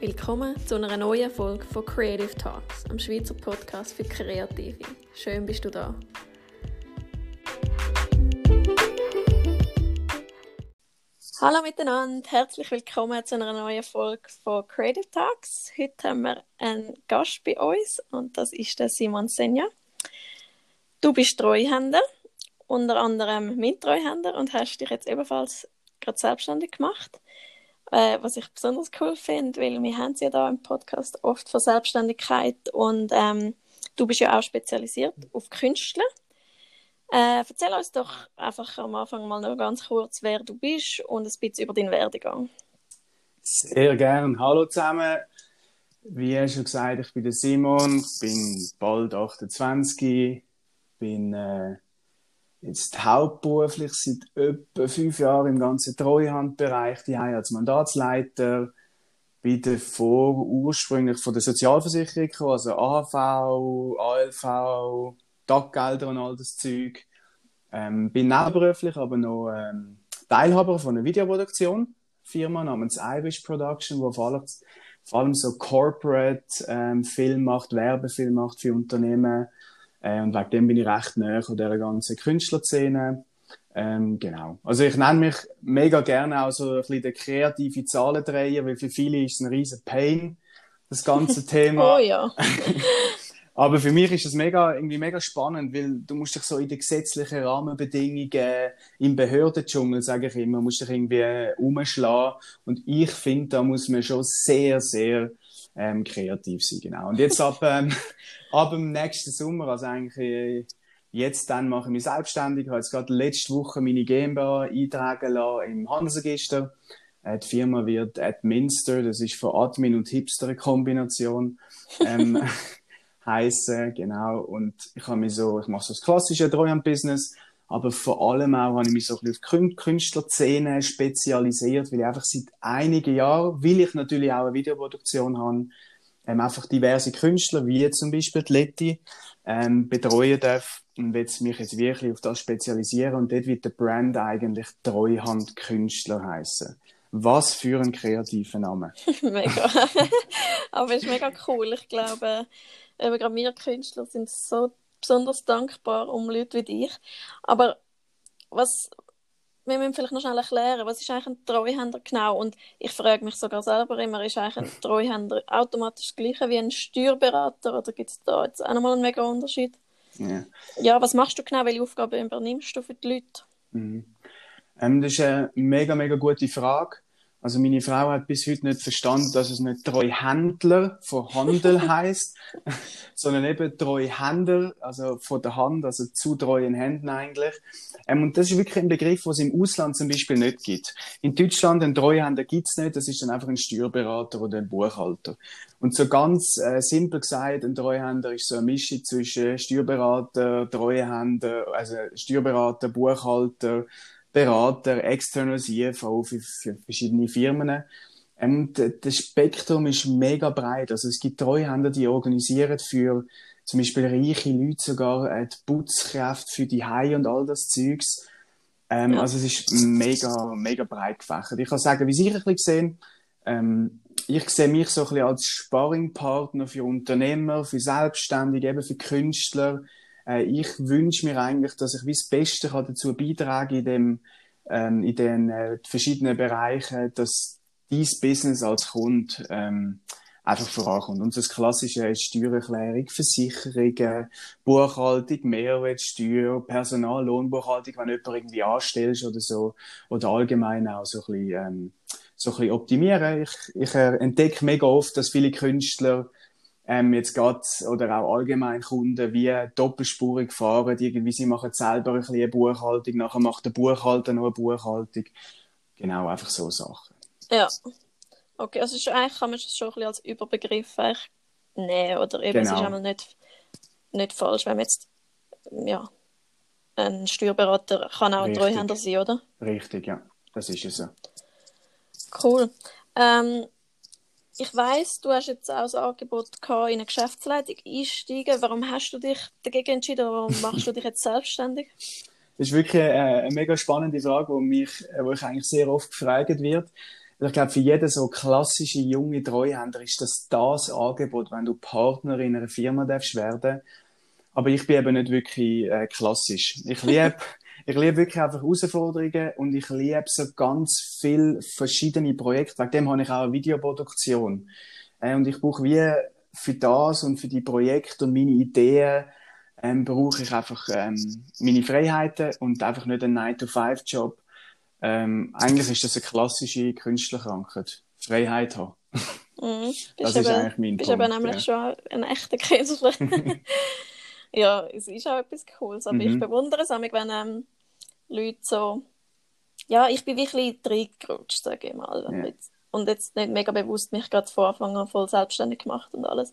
Willkommen zu einer neuen Folge von Creative Talks, am Schweizer Podcast für Kreative. Schön bist du da. Hallo miteinander, herzlich willkommen zu einer neuen Folge von Creative Talks. Heute haben wir einen Gast bei uns und das ist der Simon Senja. Du bist Treuhänder, unter anderem Mittreuhänder und hast dich jetzt ebenfalls gerade selbstständig gemacht. Äh, was ich besonders cool finde, weil wir haben es ja da im Podcast oft von Selbstständigkeit und ähm, du bist ja auch spezialisiert auf Künstler. Äh, erzähl uns doch einfach am Anfang mal noch ganz kurz, wer du bist und ein bisschen über deinen Werdegang. Sehr gern. Hallo zusammen. Wie schon gesagt, ich bin der Simon, bin bald 28, bin äh, jetzt hauptberuflich seit etwa fünf Jahren im ganzen Treuhandbereich, die als Mandatsleiter, bin davor ursprünglich von der Sozialversicherung gekommen, also AHV, ALV, Taggelder und all das Zeug. Ähm, bin nebenberuflich aber noch ähm, Teilhaber von einer Videoproduktion, Firma namens Irish Production, wo vor allem, vor allem so Corporate ähm, Film macht, Werbefilm macht für Unternehmen, äh, und wegen dem bin ich recht näher an dieser ganzen Künstlerszene. Ähm, genau. Also ich nenne mich mega gerne auch so ein bisschen der kreative Zahlendreher, weil für viele ist es ein riesen Pain, das ganze Thema. oh ja. Aber für mich ist es mega, irgendwie mega spannend, weil du musst dich so in den gesetzlichen Rahmenbedingungen, im Behördendschungel, sage ich immer, musst dich irgendwie umschlagen. Und ich finde, da muss man schon sehr, sehr ähm, kreativ sein, genau. Und jetzt ab, ähm, ab dem nächsten Sommer, also eigentlich äh, jetzt dann mache ich mich selbstständig, ich habe jetzt gerade letzte Woche meine GmbH eintragen lassen im Handelsregister. Äh, die Firma wird Adminster, das ist von Admin und Hipster eine Kombination, ähm, heißen, genau. Und ich habe mich so, ich mache so das klassische Treuhand-Business, aber vor allem auch habe ich mich so ein bisschen auf Künstlerszene spezialisiert, weil ich einfach seit einigen Jahren, weil ich natürlich auch eine Videoproduktion habe, ähm, einfach diverse Künstler, wie zum Beispiel die Letty, ähm, betreuen darf und will mich jetzt wirklich auf das spezialisieren und dort wird der Brand eigentlich Treuhandkünstler heißen. Was für ein kreativer Name. mega. Aber es ist mega cool. Ich glaube, gerade wir Künstler sind so besonders dankbar um Leute wie dich. Aber was, wir müssen vielleicht noch schnell erklären, was ist eigentlich ein Treuhänder genau? Und ich frage mich sogar selber immer, ist eigentlich ein Treuhänder automatisch das gleiche wie ein Steuerberater oder gibt es da jetzt auch nochmal einen mega Unterschied? Ja. ja, was machst du genau? Welche Aufgaben übernimmst du für die Leute? Mhm. Ähm, das ist eine mega, mega gute Frage. Also meine Frau hat bis heute nicht verstanden, dass es nicht Treuhändler von Handel heißt, sondern eben Treuhänder, also von der Hand, also zu treuen Händen eigentlich. Ähm, und das ist wirklich ein Begriff, was es im Ausland zum Beispiel nicht gibt. In Deutschland einen Treuhänder gibt's nicht, das ist dann einfach ein Steuerberater oder ein Buchhalter. Und so ganz äh, simpel gesagt, ein Treuhänder ist so eine Mischung zwischen Steuerberater, Treuhänder, also Steuerberater, Buchhalter, Berater, externer CFO für, für verschiedene Firmen. Und ähm, das Spektrum ist mega breit. Also es gibt Treuhänder, die organisieren für zum Beispiel reiche Leute sogar äh, die Putzkräfte für die Haie und all das Zeugs. Ähm, ja. Also es ist mega, mega breit gefächert. Ich kann sagen, wie ich ein bisschen gesehen, ähm, ich sehe mich so ein bisschen als Sparringpartner für Unternehmer, für Selbstständige, eben für Künstler, äh, ich wünsche mir eigentlich, dass ich wie das Beste kann dazu beitragen in dem, ähm, in den äh, verschiedenen Bereichen, dass dieses Business als Kunde ähm, einfach vorankommt. Und das Klassische ist Steuererklärung, Versicherungen, Buchhaltung, Mehrwertsteuer, Personal, Lohnbuchhaltung, wenn du jemanden irgendwie anstellst oder so, oder allgemein auch so ein bisschen, ähm, so ein bisschen optimieren. Ich, ich äh, entdecke mega oft, dass viele Künstler ähm, jetzt geht oder auch allgemein Kunden wie doppelspurig fahren, irgendwie sie machen selber ein bisschen eine Buchhaltung, nachher macht der Buchhalter noch eine Buchhaltung. Genau, einfach so Sachen. Ja. Okay, also eigentlich kann man es schon ein bisschen als Überbegriff nehmen, oder eben, genau. es ist genau. einmal nicht, nicht falsch, wenn man jetzt, ja, ein Steuerberater kann auch ein Treuhänder sein, oder? Richtig, ja, das ist es so. Cool. Ähm, ich weiß, du hast jetzt auch das Angebot gehabt, in eine Geschäftsleitung einsteigen. Warum hast du dich dagegen entschieden? Warum machst du dich jetzt selbstständig? Das ist wirklich eine, eine mega spannende Frage, die mich, wo ich eigentlich sehr oft gefragt wird. ich glaube, für jeden so klassische junge Treuhänder ist das das Angebot, wenn du Partner in einer Firma darfst werden. Aber ich bin eben nicht wirklich äh, klassisch. Ich liebe ich liebe wirklich einfach Herausforderungen und ich liebe so ganz viele verschiedene Projekte. Wegen dem habe ich auch eine Videoproduktion. Äh, und ich brauche wie für das und für die Projekte und meine Ideen ähm, brauche ich einfach ähm, meine Freiheiten und einfach nicht einen 9-to-5-Job. Ähm, eigentlich ist das eine klassische Künstlerkrankheit. Freiheit haben. Mhm. Das ist eben, eigentlich mein bist Punkt. Bist aber nämlich ja. schon ein echter Künstler. ja, es ist auch etwas Cooles, aber mhm. ich bewundere es wenn ähm, Leute so, ja, ich bin wirklich reingerutscht, sage ich mal. Und, ja. jetzt, und jetzt nicht mega bewusst mich gerade von Anfang an voll selbstständig gemacht und alles.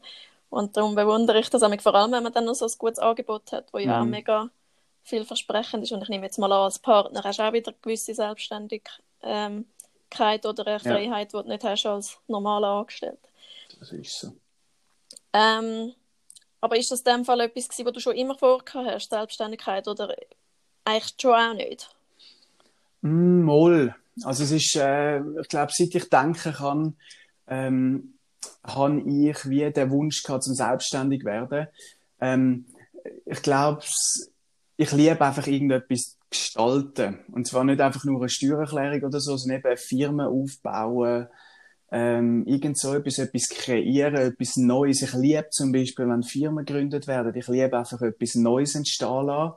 Und darum bewundere ich das auch vor allem, wenn man dann noch so ein gutes Angebot hat, wo ja mhm. auch mega vielversprechend ist. Und ich nehme jetzt mal an, als Partner hast du auch wieder gewisse Selbstständigkeit ähm, oder eine Freiheit, ja. die du nicht hast als normaler Angestellter. Das ist so. Ähm, aber ist das in dem Fall etwas was du schon immer vorgehabt hast, Selbstständigkeit, oder eigentlich schon auch nicht? Mm, mal. Also es ist, äh, ich glaube, seit ich denken kann, ähm, habe ich wie den Wunsch gehabt, zum selbstständig werden. Ähm, ich glaube, ich liebe einfach irgendetwas gestalten. Und zwar nicht einfach nur eine Steuererklärung oder so, sondern eben Firmen aufbauen, ähm, irgend so etwas, etwas kreieren, etwas Neues. Ich liebe zum Beispiel, wenn Firmen gegründet werden, ich liebe einfach etwas Neues entstehen lassen.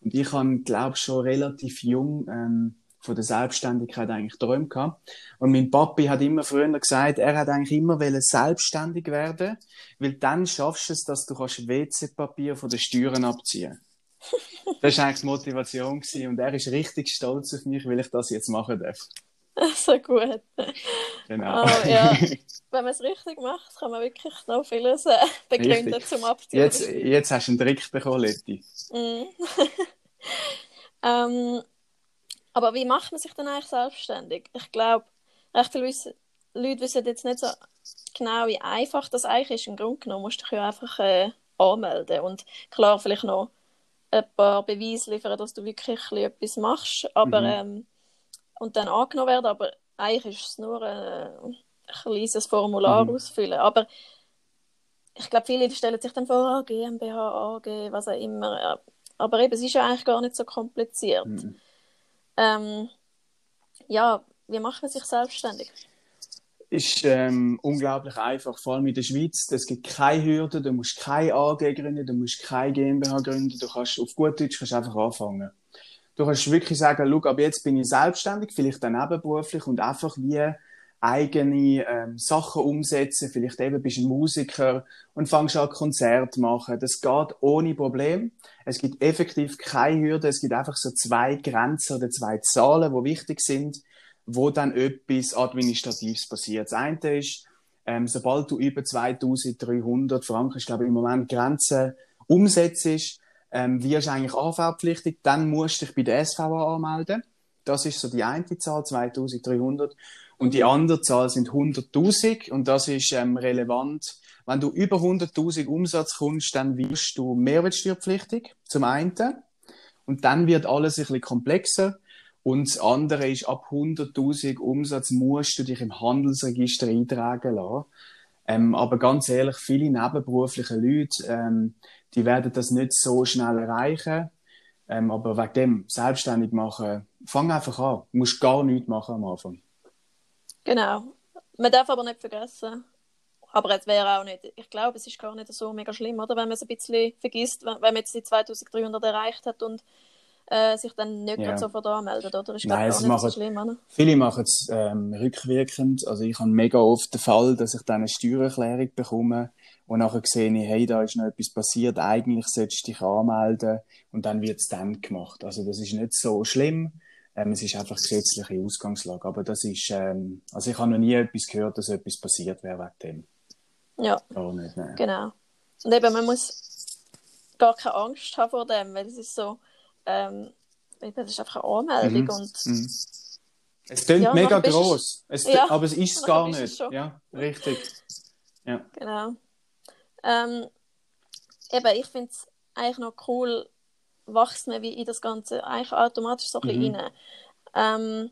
Und ich habe, glaube schon relativ jung ähm, von der Selbstständigkeit eigentlich träumt gehabt. Und mein Papi hat immer früher gesagt, er hat eigentlich immer selbstständig werden, weil dann schaffst du es, dass du kannst WC-Papier von den Steuern abziehen. das war eigentlich die Motivation gewesen. und er ist richtig stolz auf mich, weil ich das jetzt machen darf. So gut. Genau. Oh, ja. Wenn man es richtig macht, kann man wirklich noch vieles äh, begründen richtig. zum Abziehen. Jetzt, jetzt hast du einen Trick bekommen, Letty. Mm. ähm, aber wie macht man sich dann eigentlich selbstständig? Ich glaube, recht viele Leute wissen jetzt nicht so genau, wie einfach das eigentlich ist. Im Grunde genommen musst du dich ja einfach äh, anmelden und klar, vielleicht noch ein paar Beweise liefern, dass du wirklich etwas machst, aber mhm. ähm, und dann angenommen werden, aber eigentlich ist es nur äh, ein kleines Formular mhm. ausfüllen. Aber ich glaube, viele stellen sich dann vor, ah, GmbH, AG, was auch immer. Aber eben, es ist ja eigentlich gar nicht so kompliziert. Mhm. Ähm, ja, wie macht man sich selbstständig? Ist ähm, unglaublich einfach, vor allem in der Schweiz. Es gibt keine Hürden, du musst keine AG gründen, du musst keine GmbH gründen, du kannst auf gut Deutsch kannst einfach anfangen. Du kannst wirklich sagen, schau, ab jetzt bin ich selbstständig, vielleicht dann nebenberuflich und einfach wie eigene ähm, Sachen umsetzen. Vielleicht eben bist du ein Musiker und fängst an Konzert machen. Das geht ohne Problem. Es gibt effektiv keine Hürde. Es gibt einfach so zwei Grenzen oder zwei Zahlen, die wichtig sind, wo dann etwas Administratives passiert. Das eine ist, ähm, sobald du über 2300 Franken, ich glaube im Moment Grenze umsetzt, ähm, wirst eigentlich AV-pflichtig. Dann musst du dich bei der SVA anmelden. Das ist so die eine Zahl, 2300. Und die andere Zahl sind 100.000 und das ist ähm, relevant. Wenn du über 100.000 Umsatz kommst, dann wirst du mehrwertsteuerpflichtig, zum einen. Und dann wird alles ein bisschen komplexer. Und das andere ist, ab 100.000 Umsatz musst du dich im Handelsregister eintragen lassen. Ähm, aber ganz ehrlich, viele nebenberufliche Leute, ähm, die werden das nicht so schnell erreichen. Ähm, aber wegen dem selbstständig machen, fang einfach an. Du musst gar nichts machen am Anfang. Genau. Man darf aber nicht vergessen, aber es wäre auch nicht, ich glaube, es ist gar nicht so mega schlimm, oder? Wenn man es ein bisschen vergisst, wenn, man jetzt die 2300 erreicht hat und äh, sich dann nicht ja. sofort anmeldet, oder? Ist Nein, gar nicht machen, so schlimm, oder? Viele machen es ähm, rückwirkend. Also ich habe mega oft den Fall, dass ich dann eine Steuererklärung bekomme und nachher sehe ich, hey, da ist noch etwas passiert, eigentlich solltest du dich anmelden und dann wird es dann gemacht. Also das ist nicht so schlimm. Ähm, es ist einfach gesetzliche Ausgangslage. Aber das ist, ähm, also ich habe noch nie etwas gehört, dass etwas passiert wäre wegen dem. Ja. Gar nicht, nein. Genau. Und eben, man muss gar keine Angst haben vor dem, weil es ist so, ähm, das ist einfach eine Anmeldung mhm. und. Mhm. Es klingt ja, mega groß, es, ja, aber es ist es gar nicht. Es ja, richtig. Ja. Genau. Ähm, eben, ich finde es eigentlich noch cool, wächst man wie in das Ganze eigentlich automatisch so ein bisschen mhm. rein. Ähm,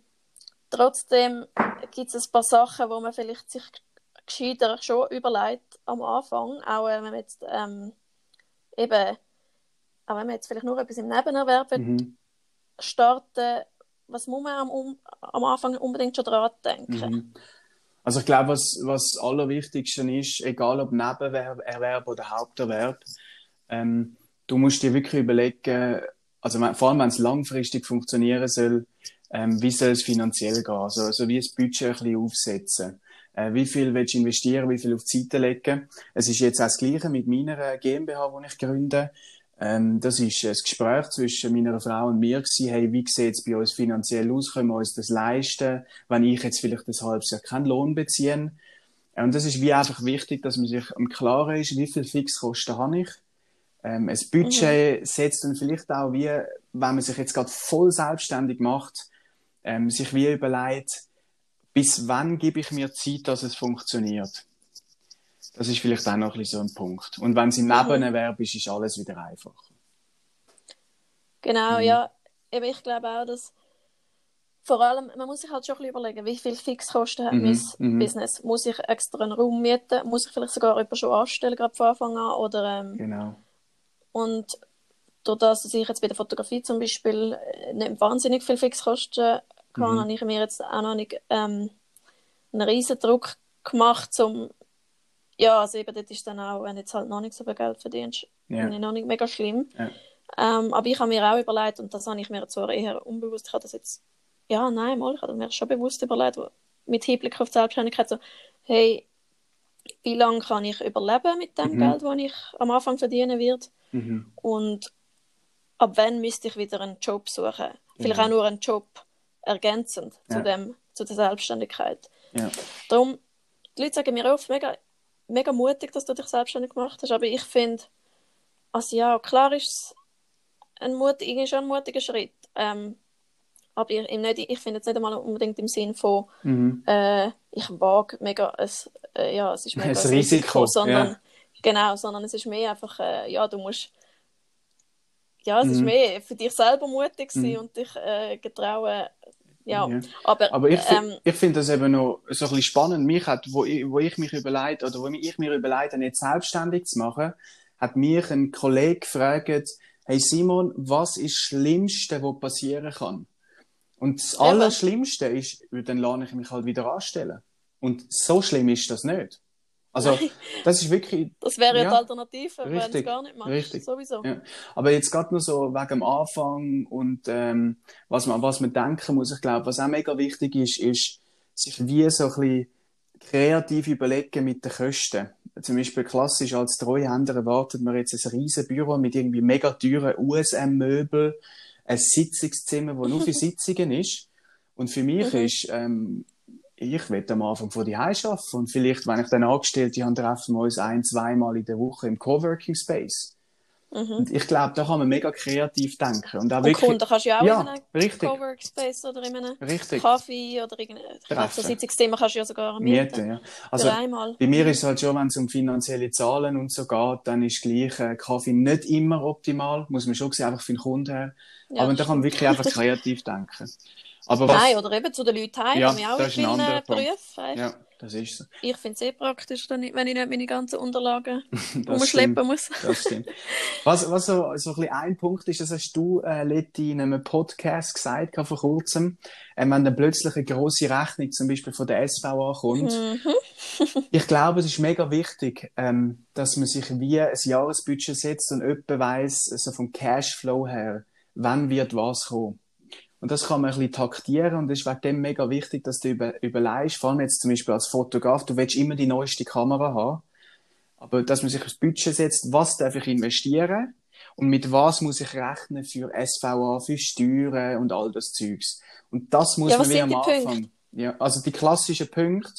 trotzdem gibt es ein paar Sachen, wo man vielleicht sich gescheiter schon überlegt am Anfang, auch wenn man jetzt ähm, eben, auch wenn man jetzt vielleicht nur etwas im Nebenerwerb Mhm. starten, was muss man am, am Anfang unbedingt schon dran denken? Mhm. Also ich glaube, was, was Allerwichtigste ist, egal ob Nebenerwerb oder Haupterwerb, ähm, du musst dir wirklich überlegen, also vor allem wenn es langfristig funktionieren soll, ähm, wie soll es finanziell gehen? Also, also wie das Budget ein bisschen aufsetzen. Äh, wie viel willst du investieren, wie viel auf die Seite legen? Es ist jetzt auch das Gleiche mit meiner GmbH, die ich gründe. Ähm, das ist ein Gespräch zwischen meiner Frau und mir gewesen. Hey, wie sieht es bei uns finanziell aus? Können wir uns das leisten? Wenn ich jetzt vielleicht ein halbes Jahr keinen Lohn beziehe? Äh, Und das ist wie einfach wichtig, dass man sich im Klaren ist, wie viel Fixkosten habe ich? Ähm, ein Budget setzt dann vielleicht auch wie, wenn man sich jetzt gerade voll selbstständig macht, ähm, sich wie überlegt, bis wann gebe ich mir Zeit, dass es funktioniert. Das ist vielleicht auch noch ein so ein Punkt. Und wenn es im Nebenerwerb ist, ist alles wieder einfacher. Genau, Mhm. ja. Eben, ich glaube auch, dass vor allem, man muss sich halt schon ein bisschen überlegen, wie viel Fixkosten hat Mhm, mein mhm. Business. Muss ich extra einen Raum mieten? Muss ich vielleicht sogar jemanden schon anstellen, gerade von Anfang an? Oder, ähm, Genau. Und durch das, dass ich jetzt bei der Fotografie zum Beispiel äh, nicht wahnsinnig viel Fixkosten hatte, Mhm. habe ich mir jetzt auch noch nicht ähm, einen riesen Druck gemacht, um ja, also eben dort ist dann auch, wenn du jetzt halt noch nicht so viel Geld verdienst, finde ich noch nicht mega schlimm. Ja. Ähm, aber ich habe mir auch überlegt, und das habe ich mir zwar eher unbewusst, ich habe das jetzt, ja, nein, mal, ich habe mir schon bewusst überlegt, mit Hinblick auf die Selbstständigkeit, so, hey, wie lange kann ich überleben mit dem Mhm. Geld, das ich am Anfang verdienen werde? Mhm. Und ab wann müsste ich wieder einen Job suchen? Vielleicht Genau. auch nur einen Job ergänzend Ja. zu, dem, zu der Selbstständigkeit. Ja. Darum, die Leute sagen mir oft, mega, mega mutig, dass du dich selbstständig gemacht hast, aber ich finde, also ja, klar ist es ein, mutig, irgendwie schon ein mutiger Schritt. Ähm, aber ich, ich, nicht, ich finde es nicht einmal unbedingt im Sinn von, Mhm. äh, ich wage mega, ein, äh, ja, es ist mega Ein ein Risiko, sondern, ja. genau, sondern es ist mehr einfach, äh, ja, du musst, ja, es ist Mhm. mehr für dich selber mutig sein Mhm. und dich äh, getrauen, ja, Ja. aber, Aber ich, ähm, ich finde das eben noch so ein bisschen spannend. Mich hat, wo ich, wo ich mich überlegt, oder wo ich mir überlegt habe, jetzt selbstständig zu machen, hat mich ein Kollege gefragt, hey Simon, was ist das Schlimmste, was passieren kann? Und das. Allerschlimmste ist, dann lerne ich mich halt wieder anstellen. Und so schlimm ist das nicht. Also, das ist wirklich, das wäre ja die Alternative, wenn es gar nicht machst, richtig. sowieso. Ja. Aber jetzt gerade nur so wegen dem Anfang und ähm, was man was man denken muss, ich glaube, was auch mega wichtig ist, ist sich wie so ein bisschen kreativ überlegen mit den Kosten. Zum Beispiel klassisch als Treuhänder erwartet man jetzt ein riesen Büro mit irgendwie mega teuren USM-Möbel, ein Sitzungszimmer, wo nur für Sitzungen ist. Und für mich Mhm. ist, ähm, ich will am Anfang von die arbeiten und vielleicht, wenn ich dann Angestellte habe, treffen wir uns ein, zweimal in der Woche im Coworking Space. Mhm. Und ich glaube, da kann man mega kreativ denken. Und auch Und wirklich, Kunden kannst du ja auch ja, in einem richtig, Coworkspace oder in einem richtig. Kaffee oder irgendein Treffen. so Sitzungszimmer kannst du ja sogar mieten. Mieten, ja. Also, Für einmal. bei mir ist es halt schon, wenn es um finanzielle Zahlen und so geht, dann ist gleich äh, Kaffee nicht immer optimal, muss man schon sehen, einfach für den Kunden her. Ja, Aber da kann man wirklich einfach kreativ denken. Aber was, Nein, oder eben zu den Leuten heim, Ja, haben wir auch in das ein vielen. Berufen. ja, das ist so. Ich finde es eh praktisch, wenn ich, nicht meine ganzen Unterlagen umschleppen muss. Das stimmt. Was, was so, so ein, bisschen ein Punkt ist, das hast du, äh, Leti, in einem Podcast gesagt vor kurzem, äh, wenn dann plötzlich eine grosse Rechnung zum Beispiel von der SVA kommt. Mhm. Ich glaube, es ist mega wichtig, ähm, dass man sich wie ein Jahresbudget setzt und jemand weiss, so vom Cashflow her, wann wird was kommen. Und das kann man ein bisschen taktieren und es ist wegen dem mega wichtig, dass du über, überlegst, vor allem jetzt zum Beispiel als Fotograf, du willst immer die neueste Kamera haben, aber dass man sich das Budget setzt, was darf ich investieren und mit was muss ich rechnen für SVA, für Steuern und all das Zeugs. Und das muss Ja, man was wie sind am Anfang. Punkte? Ja, also die klassischen Punkte.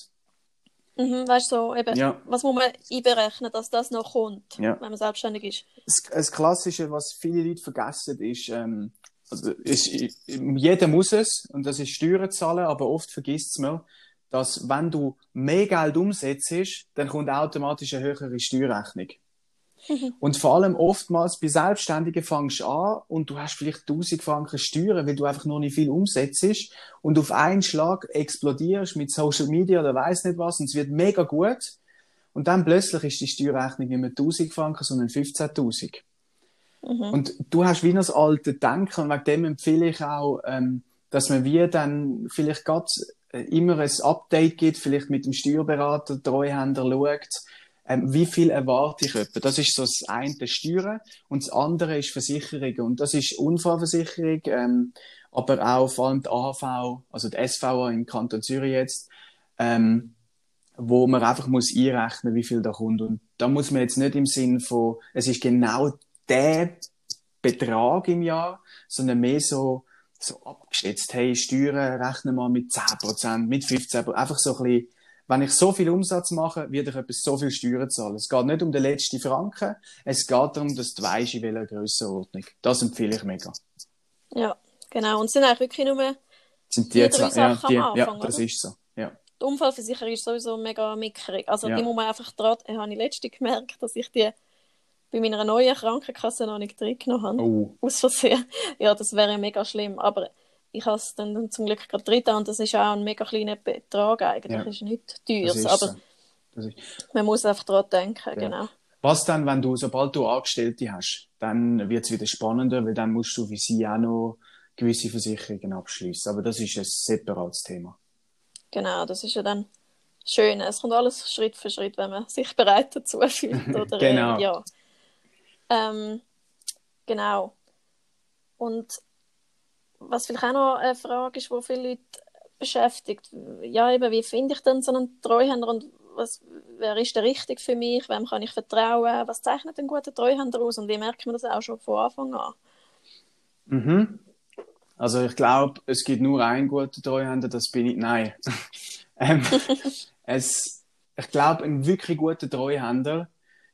Mhm, weißt du, so, eben, Ja. was muss man einberechnen, dass das noch kommt, Ja. wenn man selbstständig ist? das, das Klassische, was viele Leute vergessen, ist, ähm, ist, jeder muss es, und das ist Steuern zahlen, aber oft vergisst es man, dass wenn du mehr Geld umsetzt, dann kommt automatisch eine höhere Steuerrechnung. Und vor allem oftmals bei Selbstständigen fängst du an und du hast vielleicht 1000 Franken Steuern, weil du einfach noch nicht viel umsetzt und auf einen Schlag explodierst mit Social Media oder weiß nicht was und es wird mega gut. Und dann plötzlich ist die Steuerrechnung nicht mehr 1000 Franken, sondern 15.000. Mhm. Und du hast wie das alte Denken und wegen dem empfehle ich auch, ähm, dass man wie dann vielleicht gerade äh, immer ein Update gibt, vielleicht mit dem Steuerberater, Treuhänder schaut, ähm, wie viel erwarte ich etwa? Das ist so das eine Steuern und das andere ist Versicherung und das ist Unfallversicherung, ähm, aber auch vor allem die AHV, also die SVA im Kanton Zürich jetzt, ähm, wo man einfach muss einrechnen, wie viel da kommt und da muss man jetzt nicht im Sinn von, es ist genau der Betrag im Jahr, sondern mehr so so abgeschätzt, hey, Steuern rechnen wir mit 10%, mit 15%, einfach so ein bisschen wenn ich so viel Umsatz mache, werde ich etwas so viel Steuern zahlen. Es geht nicht um den letzten Franken, es geht darum, dass du weißt, in welcher Grössenordnung. Das empfehle ich mega. Ja, genau. Und es sind eigentlich wirklich nur sind die, Sachen ja, die, Anfang, Ja, das oder? ist so. Ja. Die Unfallversicherung ist sowieso mega mickrig. Also ja. die muss man einfach dran, ich habe ich letzte gemerkt, dass ich die bei meiner neuen Krankenkasse noch nicht drin genommen habe. Oh. Aus Versehen. Ja, das wäre mega schlimm. Aber ich habe es dann zum Glück gerade drin und das ist auch ein mega kleiner Betrag eigentlich, ja. ist nicht teuer, aber so. man muss einfach daran denken, ja. genau. Was dann, wenn du, sobald du Angestellte hast, dann wird es wieder spannender, weil dann musst du wie sie auch noch gewisse Versicherungen abschließen. Aber das ist ein separates Thema. Genau, das ist ja dann schön. Es kommt alles Schritt für Schritt, wenn man sich bereit dazu fühlt. Oder, genau. Äh, ja. Ähm, genau. Und was vielleicht auch noch eine Frage ist, die viele Leute beschäftigt. Ja, eben, wie finde ich denn so einen Treuhänder und was, wer ist der richtig für mich? Wem kann ich vertrauen? Was zeichnet einen guten Treuhänder aus und wie merkt man das auch schon von Anfang an? Mhm. Also ich glaube, es gibt nur einen guten Treuhänder, das bin ich. Nein. ähm, es, ich glaube, ein wirklich guter Treuhänder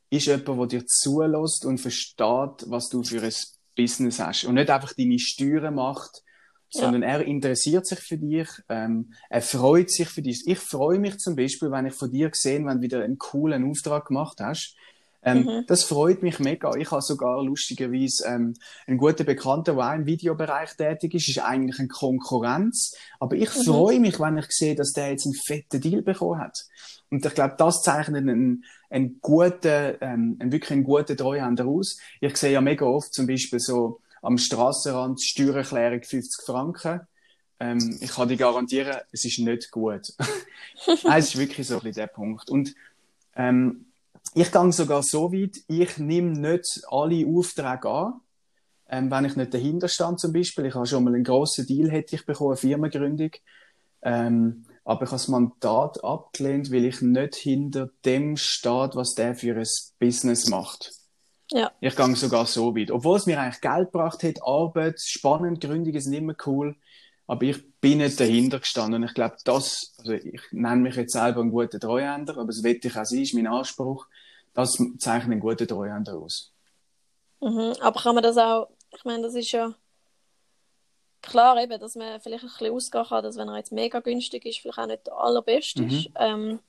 ist jemand, der dir zulässt und versteht, was du für ein Business hast und nicht einfach deine Steuern macht, sondern ja. er interessiert sich für dich, ähm, er freut sich für dich. Ich freue mich zum Beispiel, wenn ich von dir sehe, wenn du wieder einen coolen Auftrag gemacht hast. Ähm, mhm. Das freut mich mega. Ich habe sogar lustigerweise ähm, einen guten Bekannten, der auch im Videobereich tätig ist, ist eigentlich eine Konkurrenz. Aber ich mhm. freue mich, wenn ich sehe, dass der jetzt einen fetten Deal bekommen hat. Und ich glaube, das zeichnet einen, einen guten, ähm, einen wirklich einen guten Treuhänder aus. Ich sehe ja mega oft zum Beispiel so am Strassenrand Steuererklärung 50 Franken. Ähm, ich kann dir garantieren, es ist nicht gut. es ist wirklich so ein bisschen der Punkt. Und ähm, ich gehe sogar so weit, ich nehme nicht alle Aufträge an, ähm, wenn ich nicht dahinter stand zum Beispiel. Ich habe schon mal einen grossen Deal hätte ich bekommen, eine Firmengründung. Ähm, aber ich habe das Mandat abgelehnt, weil ich nicht hinter dem stehe, was der für ein Business macht. Ja. Ich gehe sogar so weit. Obwohl es mir eigentlich Geld gebracht hat, Arbeit, spannend, Gründungen sind immer cool. Aber ich bin nicht dahinter gestanden. Und ich glaube, das, also ich nenne mich jetzt selber einen guten Treuhänder, aber das wette ich auch sein, ist mein Anspruch. Das zeichnet einen guten Treuhänder aus. Mhm. Aber kann man das auch, ich meine, das ist ja, klar eben, dass man vielleicht ein bisschen ausgehen kann, dass wenn er jetzt mega günstig ist, vielleicht auch nicht der allerbeste mhm. ist. Ähm,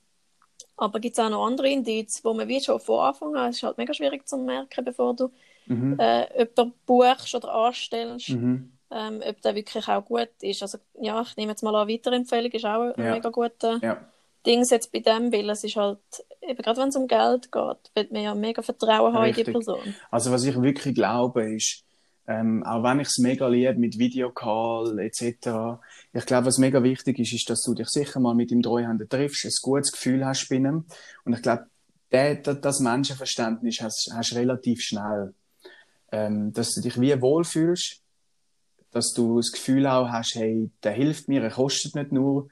aber gibt es auch noch andere Indizien, wo man wie schon von Anfang an, es ist halt mega schwierig zu merken, bevor du mhm. äh, jemanden buchst oder anstellst, mhm. ähm, ob der wirklich auch gut ist. Also ja, ich nehme jetzt mal an, Weiterempfehlung ist auch ein ja. mega guter ja. Ding jetzt bei dem, weil es ist halt, eben gerade wenn es um Geld geht, wird man ja mega Vertrauen haben in die Person. Also was ich wirklich glaube ist, ähm, auch wenn ich es mega liebe mit Videocall etc. Ich glaube, was mega wichtig ist, ist, dass du dich sicher mal mit dem Treuhänder triffst, ein gutes Gefühl hast bei ihm. Und ich glaube, der, das Menschenverständnis hast, hast relativ schnell. Ähm, dass du dich wie wohlfühlst, dass du das Gefühl auch hast, hey, der hilft mir, er kostet nicht nur.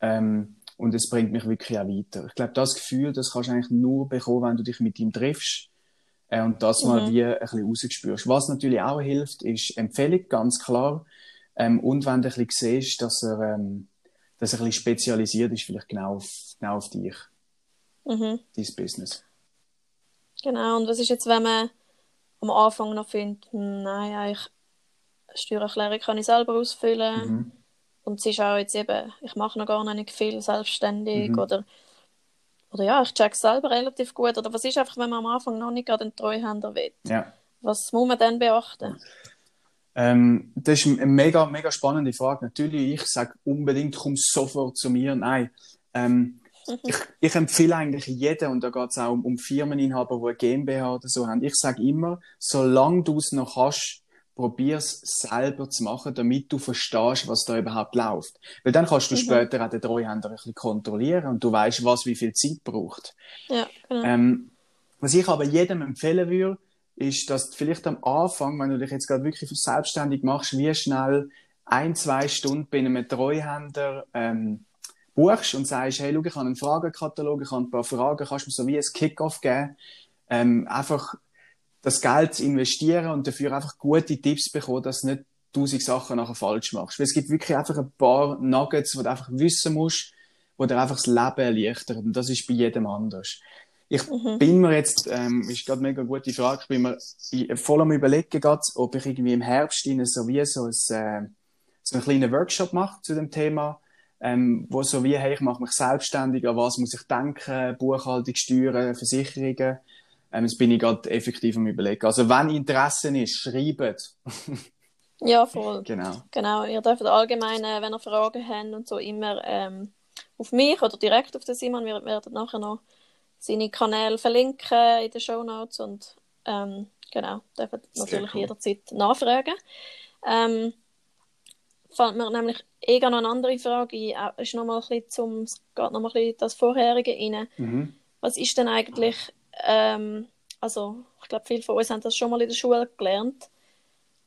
Ähm, und es bringt mich wirklich auch weiter. Ich glaube, das Gefühl, das kannst du eigentlich nur bekommen, wenn du dich mit ihm triffst äh, und das mhm. mal wie ein bisschen rausgespürst. Was natürlich auch hilft, ist Empfehlung, ganz klar. Ähm, und wenn du ein bisschen siehst, dass er, ähm, dass er ein bisschen spezialisiert ist, vielleicht genau auf, genau auf dich. Mhm. Dein Business. Genau, und was ist jetzt, wenn man am Anfang noch findet, hm, nein, eigentlich Steuererklärung kann ich selber ausfüllen. Mhm. Und es ist auch jetzt eben, ich mache noch gar nicht viel selbstständig mhm. oder oder ja, ich check selber relativ gut. Oder was ist einfach, wenn man am Anfang noch nicht gerade einen Treuhänder will? Ja. Was muss man dann beachten? Ähm, das ist eine mega, mega spannende Frage. Natürlich, ich sage unbedingt, komm sofort zu mir. Nein. Ähm, ich, ich empfehle eigentlich jedem, und da geht es auch um, um Firmeninhaber, die eine GmbH oder so haben. Ich sage immer, solange du es noch hast, probier es selber zu machen, damit du verstehst, was da überhaupt läuft. Weil dann kannst du mhm. später auch den Treuhänder ein bisschen kontrollieren und du weißt, was wie viel Zeit braucht. Ja, genau. Ähm, was ich aber jedem empfehlen würde, ist, dass du vielleicht am Anfang, wenn du dich jetzt gerade wirklich selbstständig machst, wie schnell ein, zwei Stunden bei einem Treuhänder ähm, buchst und sagst, hey, schau, ich habe einen Fragenkatalog, ich habe ein paar Fragen, kannst du mir so wie ein Kickoff geben? Ähm, einfach das Geld zu investieren und dafür einfach gute Tipps bekommen, dass du nicht tausend Sachen nachher falsch machst. Weil es gibt wirklich einfach ein paar Nuggets, die du einfach wissen musst, wo dir einfach das Leben erleichtern. Und das ist bei jedem anders. Ich mhm. bin mir jetzt, ähm, ist gerade mega gute Frage, ich bin mir voll am überlegen grad, ob ich irgendwie im Herbst in so wie so, ein, äh, so einen kleinen Workshop mache zu dem Thema, ähm, wo so wie, hey, ich mache mich selbstständig, an was muss ich denken, Buchhaltung, Steuern, Versicherungen. Ähm, jetzt bin ich gerade effektiv am überlegen. Also wenn Interesse ist, schreibt. ja, voll. Genau. Genau, ihr dürft allgemein, äh, wenn ihr Fragen habt und so, immer ähm, auf mich oder direkt auf den Simon. Wir werden nachher noch seine Kanäle verlinken in den Show Notes und ähm, genau, dürfen natürlich cool. jederzeit nachfragen. Ähm, fällt mir nämlich eh noch eine andere Frage ein, ist noch mal ein bisschen zum, es geht noch mal ein bisschen das Vorherige rein. Mhm. Was ist denn eigentlich, ähm, also ich glaube, viele von uns haben das schon mal in der Schule gelernt.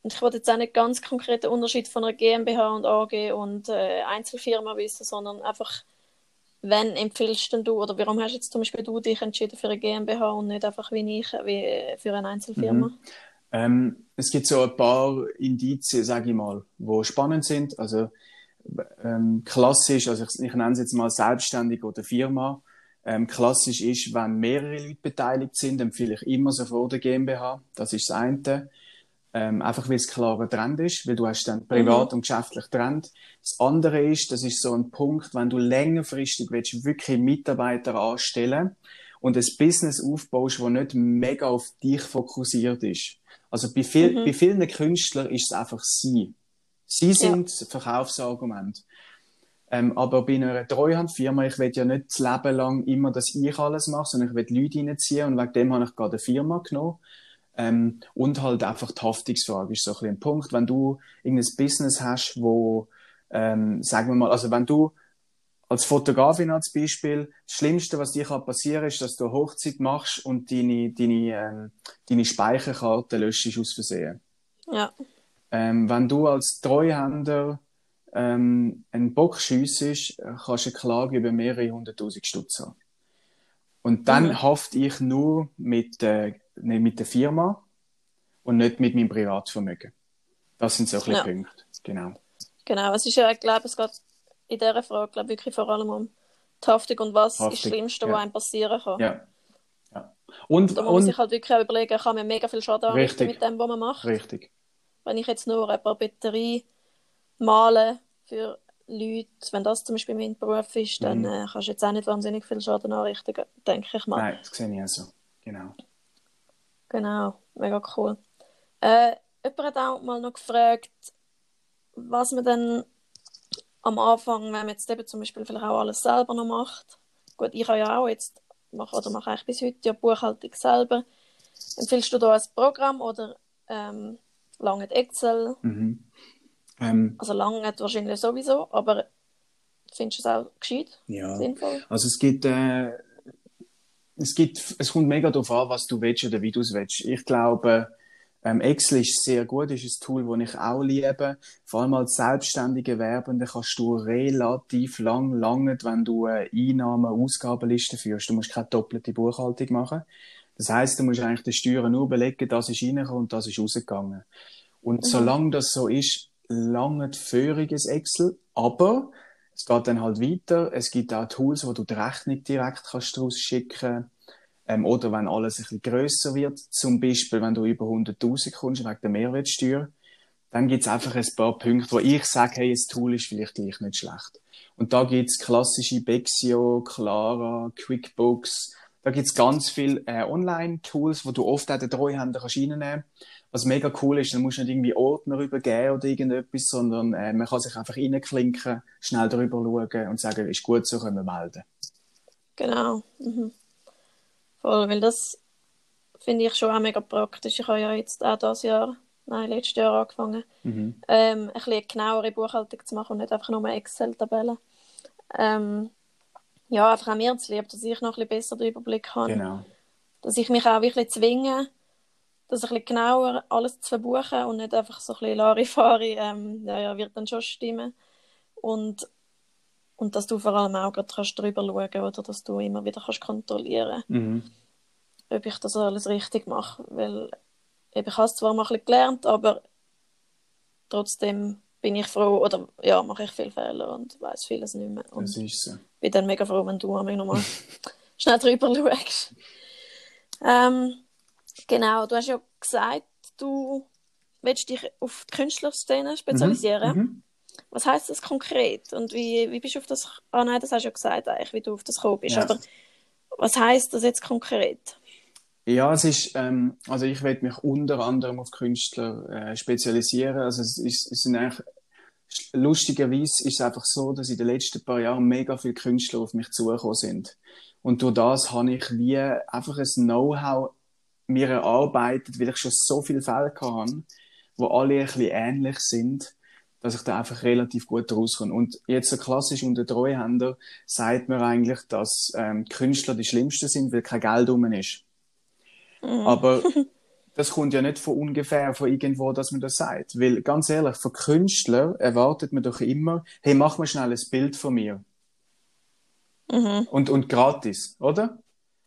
Und ich wollte jetzt auch nicht ganz konkret den Unterschied von einer GmbH und AG und äh, Einzelfirma wissen, sondern einfach, wenn empfiehlst du, oder warum hast jetzt zum Beispiel du dich entschieden für eine GmbH und nicht einfach wie ich, wie für eine Einzelfirma? Mhm. Ähm, es gibt so ein paar Indizien, sage ich mal, wo spannend sind. Also ähm, klassisch, also ich, ich nenne es jetzt mal selbstständig oder Firma. Ähm, klassisch ist, wenn mehrere Leute beteiligt sind, empfehle ich immer sofort der GmbH. Das ist das eine. Ähm, einfach weil es klarer Trend ist, weil du hast dann privat mhm. und geschäftlich Trend. Das andere ist, das ist so ein Punkt, wenn du längerfristig willst, wirklich Mitarbeiter anstellen und ein Business aufbaust, das nicht mega auf dich fokussiert ist. Also bei, viel, mhm. bei vielen Künstlern ist es einfach sie. Sie sind ja. das Verkaufsargument. Ähm, aber bei einer Treuhandfirma, ich will ja nicht das Leben lang immer, dass ich alles mache, sondern ich will Leute reinziehen und wegen dem habe ich gerade eine Firma genommen. Ähm, und halt einfach die Haftungsfrage ist so ein, bisschen ein Punkt. Wenn du irgendein Business hast, wo, ähm, sagen wir mal, also wenn du als Fotografin als Beispiel, das Schlimmste, was dir passieren kann, ist, dass du eine Hochzeit machst und deine, deine, ähm, deine Speicherkarte löschst aus Versehen. Ja. Ähm, wenn du als Treuhänder ähm, einen Bock schiessest, kannst du eine Klage über mehrere hunderttausend Stutz haben. Und dann mhm. hafte ich nur mit, äh, mit der Firma und nicht mit meinem Privatvermögen. Das sind so ein ja. Punkte. Genau. Genau, es ist ja, ich glaube, es geht in dieser Frage glaube wirklich vor allem um die Haftung und was Haftung, ist das Schlimmste, ja. was einem passieren kann. Ja. ja. Und, da muss man sich halt wirklich auch überlegen, kann man mega viel Schaden anrichten mit dem, was man macht. Richtig. Wenn ich jetzt nur ein paar Batterie male für Leute, wenn das zum Beispiel mein Beruf ist, dann mhm. äh, kannst du jetzt auch nicht wahnsinnig viel Schaden anrichten, denke ich mal. Nein, das sehe ich auch so. Genau. Genau, mega cool. Äh, jemand hat auch mal noch gefragt, was man dann am Anfang, wenn man jetzt eben zum Beispiel vielleicht auch alles selber noch macht, gut, ich habe ja auch jetzt, mache, oder mache eigentlich bis heute ja Buchhaltung selber, empfiehlst du da ein Programm oder ähm, lange Excel? Mhm. Ähm, also lange wahrscheinlich sowieso, aber findest du es auch gescheit, ja. sinnvoll? Also es gibt, äh, es gibt, es kommt mega darauf an, was du willst oder wie du es willst. Ich glaube, ähm, Excel ist sehr gut, ist ein Tool, das ich auch liebe. Vor allem als selbstständige Werbende kannst du relativ lang lange, wenn du eine Einnahmen-, Ausgabenliste führst. Du musst keine doppelte Buchhaltung machen. Das heißt, du musst eigentlich die Steuern nur belegen, das ist reingekommen und das ist rausgegangen. Und mhm. solange das so ist, lange führiges Excel, aber es geht dann halt weiter. Es gibt auch Tools, wo du die Rechnung direkt kannst rausschicken ähm, oder wenn alles ein bisschen grösser wird, zum Beispiel, wenn du über 100.000 kommst wegen der Mehrwertsteuer, dann gibt es einfach ein paar Punkte, wo ich sage, hey, das Tool ist vielleicht gleich nicht schlecht. Und da gibt's klassische Bexio, Clara, QuickBooks. Da gibt's ganz viele äh, Online-Tools, wo du oft auch den Treuhänder kannst reinnehmen Was mega cool ist, dann musst du nicht irgendwie Ordner übergeben oder irgendetwas, sondern äh, man kann sich einfach reinklinken, schnell drüber schauen und sagen, ist gut, so können wir melden. Genau. Mhm. Voll, weil das finde ich schon auch mega praktisch. Ich habe ja jetzt auch dieses Jahr, nein, letztes Jahr angefangen, Mhm. ähm, ein bisschen genauere Buchhaltung zu machen und nicht einfach nur Excel-Tabellen. Ähm, ja, einfach auch mir zu lieb, dass ich noch ein bisschen besser den Überblick habe. Genau. Dass ich mich auch wirklich zwinge, das ein bisschen genauer alles zu verbuchen und nicht einfach so ein bisschen Larifari, ähm, ja, ja, wird dann schon stimmen. Und, und dass du vor allem auch gerade kannst drüber schauen oder dass du immer wieder kannst kontrollieren Mhm. ob ich das alles richtig mache. Weil eben, ich habe es zwar mal ein bisschen gelernt, aber trotzdem bin ich froh, oder ja, mache ich viele Fehler und weiß vieles nicht mehr. Und Das ist so. bin dann mega froh, wenn du mich nochmal schnell drüber schaust. Ähm, genau, du hast ja gesagt, du willst dich auf die Künstlerszene spezialisieren. Mhm. Was heißt das konkret? Und wie, wie bist du auf das... Ah nein, das hast du ja gesagt eigentlich, wie du auf das gekommen bist. Ja. Aber was heißt das jetzt konkret? Ja, es ist, ähm, also ich werde mich unter anderem auf Künstler äh, spezialisieren. Also es, ist, es sind eigentlich, lustigerweise ist es einfach so, dass in den letzten paar Jahren mega viele Künstler auf mich zugekommen sind. Und durch das habe ich wie einfach ein Know-how mir erarbeitet, weil ich schon so viele Fälle hatte, wo alle ein bisschen ähnlich sind, dass ich da einfach relativ gut rauskomme. Und jetzt so klassisch unter Treuhänder sagt man eigentlich, dass ähm, Künstler die schlimmsten sind, weil kein Geld rum ist. Aber das kommt ja nicht von ungefähr, von irgendwo, dass man das sagt. Weil, ganz ehrlich, von Künstlern erwartet man doch immer, hey, mach mal schnell ein Bild von mir. Mhm. Und, und gratis, oder?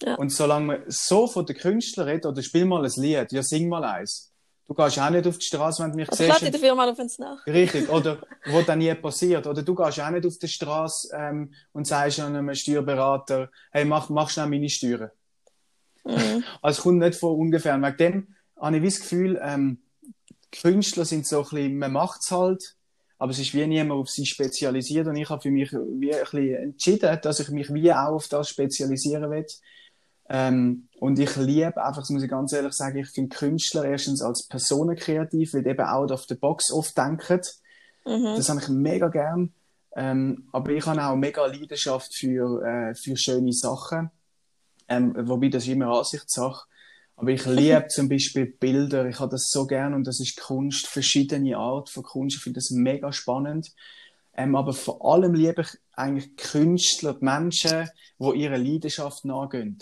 Ja. Und solange man so von den Künstlern redet, oder spiel mal ein Lied, ja, sing mal eins. Du gehst auch nicht auf die Straße, wenn du mich Also siehst. ich dafür mal auf uns nach. Richtig, oder wo dann nie passiert. Oder du gehst auch nicht auf die Straße ähm, und sagst einem Steuerberater, hey, mach, mach schnell meine Steuern. Mhm. Also es kommt nicht von ungefähr. Und wegen dem habe ich das Gefühl, ähm, Künstler sind so ein bisschen, man macht's halt, aber es ist wie niemand auf sie spezialisiert und ich habe für mich wie ein bisschen entschieden, dass ich mich wie auch auf das spezialisieren will. Ähm, und ich liebe einfach, das muss ich ganz ehrlich sagen, ich finde Künstler erstens als Personen kreativ, weil die eben out of the box oft denken. Mhm. Das habe ich mega gern. Ähm, aber ich habe auch mega Leidenschaft für, äh, für schöne Sachen. Ähm, wobei das ist immer Ansichtssache. Aber ich liebe zum Beispiel Bilder. Ich habe das so gern und das ist Kunst, verschiedene Art von Kunst. Ich finde das mega spannend. Ähm, aber vor allem liebe ich eigentlich Künstler, die Menschen, die ihrer Leidenschaft nachgehen.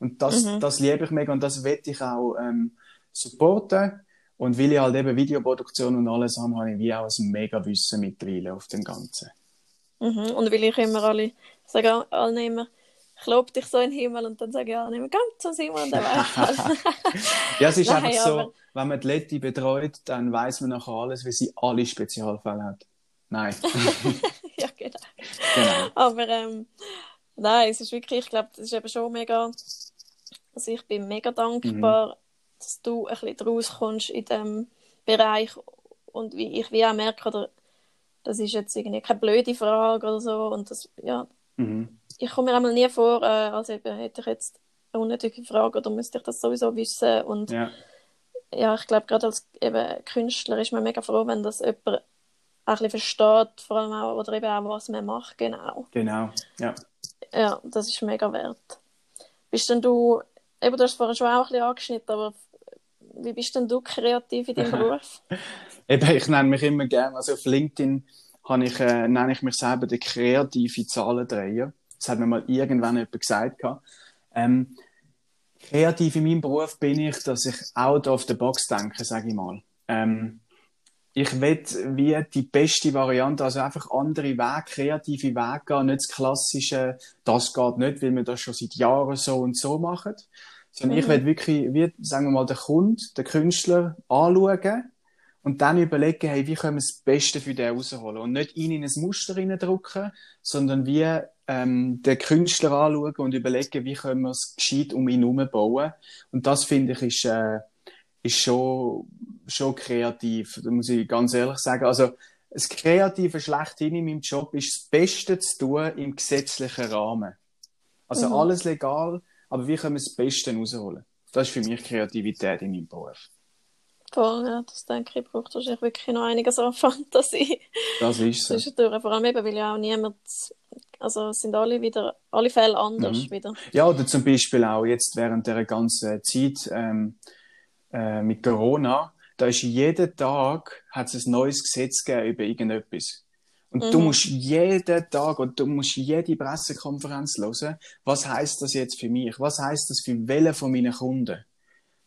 Und das, Mhm. das liebe ich mega und das will ich auch ähm, supporten. Und weil ich halt eben Videoproduktion und alles habe, habe ich wie auch ein mega Wissen mittlerweile auf dem Ganzen. Mhm. Und weil ich immer alle, sage allen immer, ich lobe dich so in den Himmel und dann sage ich allen immer, ganz so Simon und dann weiß. Ja, es ist Nein, einfach so, aber- wenn man die Leute betreut, dann weiß man nachher alles, wie sie alle Spezialfälle hat. Nein, ja, genau. genau. Aber ähm, nein, es ist wirklich, ich glaube, das ist eben schon mega, also ich bin mega dankbar, dass du ein bisschen draus kommst in diesem Bereich und wie ich wie auch merke, oder, das ist jetzt irgendwie keine blöde Frage oder so und das, ja, Mhm. ich komme mir einmal nie vor, äh, als hätte ich jetzt eine unnötige Frage oder müsste ich das sowieso wissen und Ja, ja, ich glaube, gerade als eben Künstler ist man mega froh, wenn das jemand auch ein bisschen versteht, vor allem auch, oder eben auch, was man macht, genau. genau. Ja. Ja, das ist mega wert. Bist denn du, eben du hast vorhin schon auch ein bisschen angeschnitten, aber wie bist denn du kreativ in deinem Beruf? Eben, ich nenne mich immer gerne, also auf LinkedIn habe ich, äh, nenne ich mich selber der kreative Zahlendreher. Das hat mir mal irgendwann jemand gesagt. Ähm, kreativ in meinem Beruf bin ich, dass ich out of the box denke, sage ich mal. Ähm, ich will wie die beste Variante, also einfach andere Wege, kreative Wege gehen, nicht das klassische, das geht nicht, weil wir das schon seit Jahren so und so machen. Sondern ich Mhm. will wirklich, wie, sagen wir mal, den Kunden, den Künstler anschauen und dann überlegen, hey, wie können wir das Beste für den rausholen? Und nicht ihn in ein Muster reindrücken, sondern wie ähm, den Künstler anschauen und überlegen, wie können wir es gescheit um ihn herum bauen. Und das finde ich ist, äh, ist schon, schon kreativ, da muss ich ganz ehrlich sagen. Also, das Kreative schlechthin in meinem Job ist, das Beste zu tun im gesetzlichen Rahmen. Also Mhm. alles legal, aber wie können wir das Beste rausholen? Das ist für mich Kreativität in meinem Beruf. Voll, ja, das denke ich, braucht wahrscheinlich wirklich noch einiges an Fantasie. Das ist so. Zwischendurch, vor allem eben, weil ja auch niemand, also sind alle wieder, alle Fälle anders Mhm. wieder. Ja, oder zum Beispiel auch jetzt während der ganzen Zeit ähm, äh, mit Corona, da ist jeden Tag hat es ein neues Gesetz gegeben über irgendetwas. Und du Mhm. musst jeden Tag oder du musst jede Pressekonferenz hören. Was heißt das jetzt für mich? Was heißt das für welche von meinen Kunden?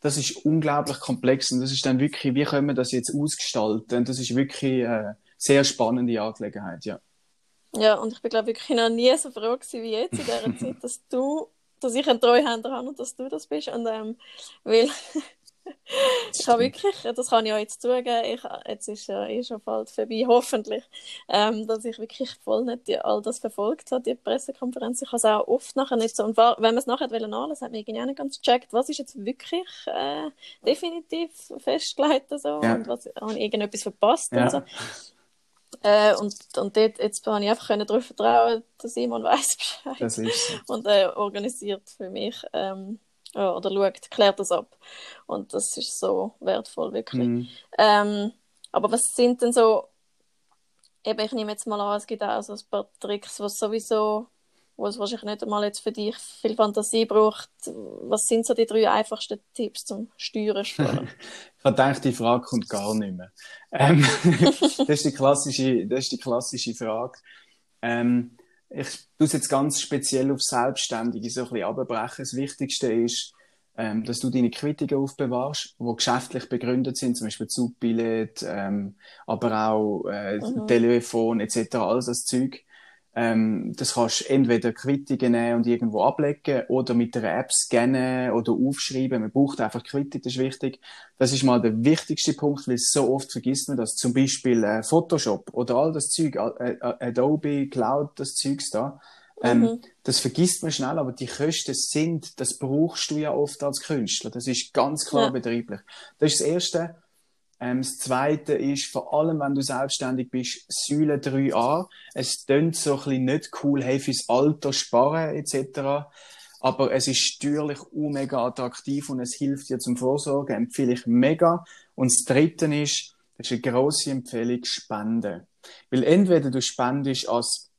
Das ist unglaublich komplex und das ist dann wirklich, wie können wir das jetzt ausgestalten? Und das ist wirklich eine sehr spannende Angelegenheit, ja. Ja, und ich bin glaube wirklich noch nie so froh gewesen wie jetzt in dieser Zeit, dass du, dass ich einen Treuhänder habe und dass du das bist. Und ähm, weil ich habe wirklich, das kann ich auch jetzt zugeben, ich, jetzt ist ja eh schon bald vorbei, hoffentlich, ähm, dass ich wirklich voll nicht die, all das verfolgt habe, die Pressekonferenz. Ich habe es auch oft nachher nicht so, und war, wenn man es nachher wollen anlassen, hat man irgendwie auch nicht ganz gecheckt, was ist jetzt wirklich äh, definitiv festgelegt und so, Ja. und was, habe ich irgendetwas verpasst Ja. und so. Äh, und, und dort, jetzt kann ich einfach können darauf vertrauen, dass Simon weiß Bescheid Das ist so. und äh, organisiert für mich ähm, ja, oder schaut, klärt das ab. Und das ist so wertvoll, wirklich. Mhm. Ähm, aber was sind denn so, eben, ich nehme jetzt mal an, es gibt auch so ein paar Tricks, was sowieso, wo es wahrscheinlich nicht einmal jetzt für dich viel Fantasie braucht. Was sind so die drei einfachsten Tipps zum Steuern sparen? Ich gedacht, die Frage kommt gar nicht mehr. Ähm, das, ist die klassische, das ist die klassische Frage. Ähm, ich tue es jetzt ganz speziell auf Selbstständige so ein bisschen abbrechen. Das Wichtigste ist, ähm, dass du deine Quittungen aufbewahrst, die geschäftlich begründet sind, zum Beispiel Zugbillett, ähm, aber auch äh, Mhm. Telefon etc., alles das Zeug. Ähm, das kannst du entweder Quittungen nehmen und irgendwo ablegen oder mit der App scannen oder aufschreiben. Man braucht einfach Quittung, das ist wichtig. Das ist mal der wichtigste Punkt, weil so oft vergisst man das. Zum Beispiel äh, Photoshop oder all das Zeug, äh, Adobe, Cloud, das Zeugs da. Ähm, Mhm. Das vergisst man schnell, aber die Kosten sind, das brauchst du ja oft als Künstler. Das ist ganz klar Ja. betrieblich. Das ist das Erste. Ähm, das Zweite ist, vor allem wenn du selbstständig bist, Säule 3a. Es klingt so ein bisschen nicht cool, hey, fürs Alter sparen etc. Aber es ist steuerlich mega attraktiv und es hilft dir zum Vorsorgen. Empfehle ich mega. Und das Dritte ist, das ist eine grosse Empfehlung, Spenden. Weil entweder du spendest als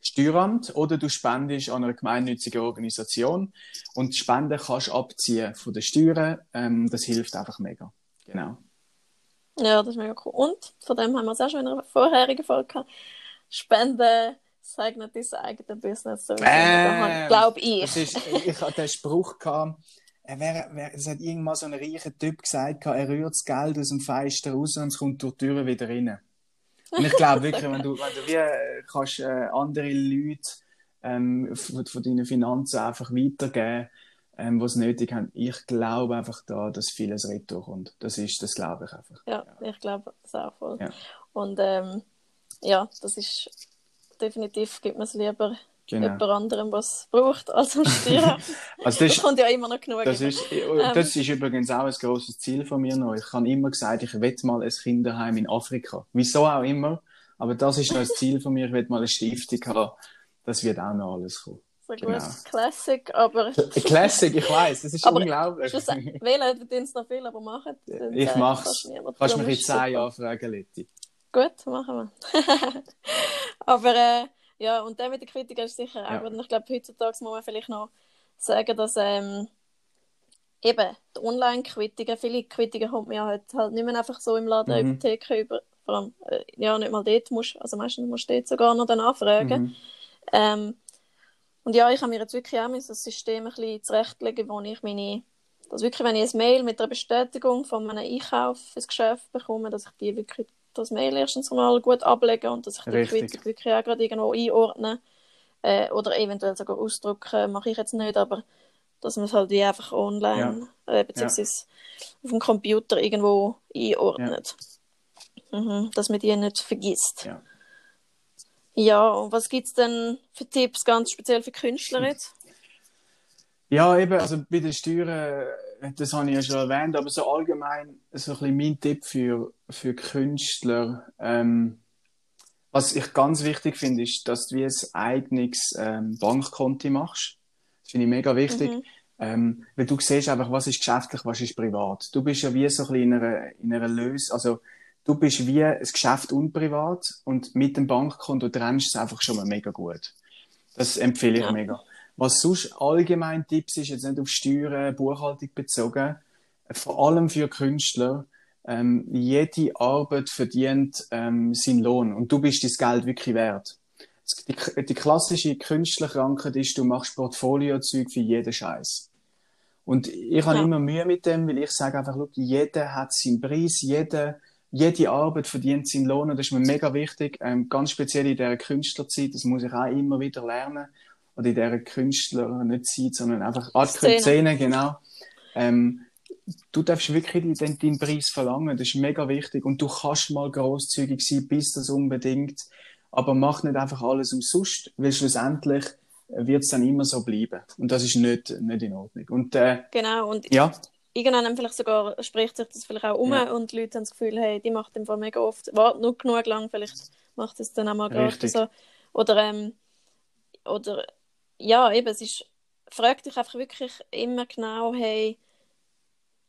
Steueramt oder du spendest an einer gemeinnützigen Organisation und Spenden kannst du abziehen von den Steuern. Ähm, das hilft einfach mega. Genau. Ja, das ist mega cool. Und von dem haben wir es auch schon in einer vorherigen Folge gehabt. Spenden segnet dein eigenes Business. So Bam! glaube ich. Das ist, ich hatte den Spruch gehabt, er wäre, wäre, es hat irgendwann so ein reicher Typ gesagt, gehabt, er rührt das Geld aus dem Fenster raus und es kommt durch die Türe wieder rein. Und ich glaube wirklich, wenn du, wenn du wie äh, kannst, äh, andere Leute ähm, von, von deinen Finanzen einfach weitergeben, ähm, was nötig haben, ich glaube einfach da, dass vieles retour kommt. Das ist, das glaube ich einfach. Ja, ich glaube das auch voll. Ja. Und ähm, ja, das ist definitiv, gibt man es lieber Genau. jemand anderem, was braucht, als am Steuer. Also das das, kommt ja immer noch genug. Das ist, das ist übrigens auch ein grosses Ziel von mir noch. Ich habe immer gesagt, ich will mal ein Kinderheim in Afrika. Wieso auch immer. Aber das ist noch ein Ziel von mir. Ich will mal eine Stiftung haben. Das wird auch noch alles kommen. So gut, genau. Classic, aber Ein Classic, ich weiß, das ist Aber unglaublich. wählen verdienen es noch viel, aber machen. dann Ich mach's. Kannst mich in zehn. Jahren fragen, Letti? Gut, machen wir. Aber äh, ja, und der mit der Kritik ist sicher auch Ja. gut. Und ich glaube, heutzutage muss man vielleicht noch sagen, dass ähm, eben die Online-Quittungen, viele Quittungen kommt man ja heute halt nicht mehr einfach so im Laden Mhm. über die Theke über. Vor allem, äh, ja, nicht mal dort musst, also meistens musst du dort sogar noch dann anfragen. Mhm. Ähm, und ja, ich habe mir jetzt wirklich auch mein System ein bisschen zurechtlegen, wo ich meine, dass wirklich, wenn ich ein Mail mit einer Bestätigung von einem Einkauf ins Geschäft bekomme, dass ich die wirklich, das Mail erstens mal gut ablege und dass ich die. Quittung wirklich auch gerade irgendwo einordne. Äh, oder eventuell sogar ausdrucken, mache ich jetzt nicht, aber dass man es halt wie einfach online, äh, beziehungsweise auf dem Computer irgendwo einordnet. Mhm, dass man die nicht vergisst. Ja. Ja, und was gibt es denn für Tipps ganz speziell für Künstler jetzt? Ja, eben, also bei den Steuern, äh, das habe ich ja schon erwähnt, aber so allgemein so ein bisschen mein Tipp für, für Künstler, ähm, was ich ganz wichtig finde, ist, dass du wie ein eigenes ähm, Bankkonto machst. Das finde ich mega wichtig. Mhm. Ähm, weil du siehst einfach, was ist geschäftlich, was ist privat. Du bist ja wie so ein bisschen in einer, in einer Lösung, also du bist wie ein Geschäft unprivat und mit dem Bankkonto trennst du es einfach schon mal mega gut. Das empfehle ich ja. mega. Was sonst allgemein Tipps ist, jetzt nicht auf Steuern, Buchhaltung bezogen, vor allem für Künstler, ähm, jede Arbeit verdient ähm, seinen Lohn und du bist das Geld wirklich wert. Die, die klassische Künstlerkrankheit ist, du machst Portfoliozeug für jeden Scheiß. Und ich habe ja. immer Mühe mit dem, weil ich sage einfach, look, jeder hat seinen Preis, jeder, jede Arbeit verdient seinen Lohn und das ist mir mega wichtig, ähm, ganz speziell in dieser Künstlerzeit, das muss ich auch immer wieder lernen, oder in dieser Künstler, nicht Zeit, sondern einfach Art Szene, Szene genau. Ähm, du darfst wirklich deinen, deinen Preis verlangen, das ist mega wichtig und du kannst mal großzügig sein, bis das unbedingt, aber mach nicht einfach alles umsonst, weil schlussendlich wird es dann immer so bleiben und das ist nicht, nicht in Ordnung. Und, äh, genau, und ja. Irgendwann vielleicht sogar spricht sich das vielleicht auch um ja. und die Leute haben das Gefühl, hey, die macht im Fall mega oft, warte nur genug lang, vielleicht macht es dann auch mal gerade so. Oder, ähm, oder ja, eben, es ist, frag dich einfach wirklich immer genau, hey,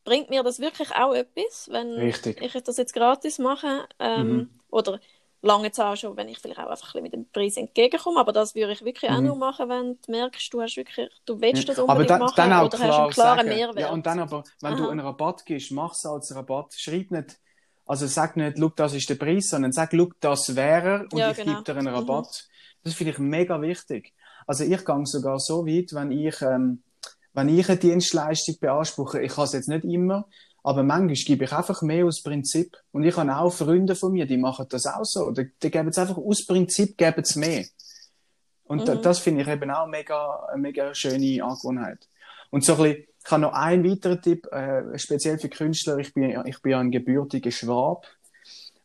bringt mir das wirklich auch etwas, wenn Richtig. ich das jetzt gratis mache? Ähm, mhm. Oder lange Zeit schon, wenn ich vielleicht auch einfach ein mit dem Preis entgegenkomme, aber das würde ich wirklich mhm. auch nur machen, wenn du merkst, du hast wirklich, du willst das unbedingt aber da, machen dann auch oder klar hast einen klaren sagen. Mehrwert. Ja, und dann aber, wenn Aha. du einen Rabatt gibst, mach es als Rabatt, schreib nicht, also sag nicht, look, das ist der Preis, sondern sag, look, das wäre und ja, ich genau. gebe dir einen mhm. Rabatt. Mhm. Das finde ich mega wichtig. Also ich gehe sogar so weit, wenn ich, ähm, wenn ich eine Dienstleistung beanspruche, ich kann es jetzt nicht immer, aber manchmal gebe ich einfach mehr aus Prinzip. Und ich habe auch Freunde von mir, die machen das auch so. Die, die geben es einfach aus Prinzip, geben es mehr. Und mhm. da, das finde ich eben auch mega, eine mega schöne Angewohnheit. Und so ein bisschen, ich habe noch einen weiteren Tipp, äh, speziell für Künstler. Ich bin, ich bin ja ein gebürtiger Schwab.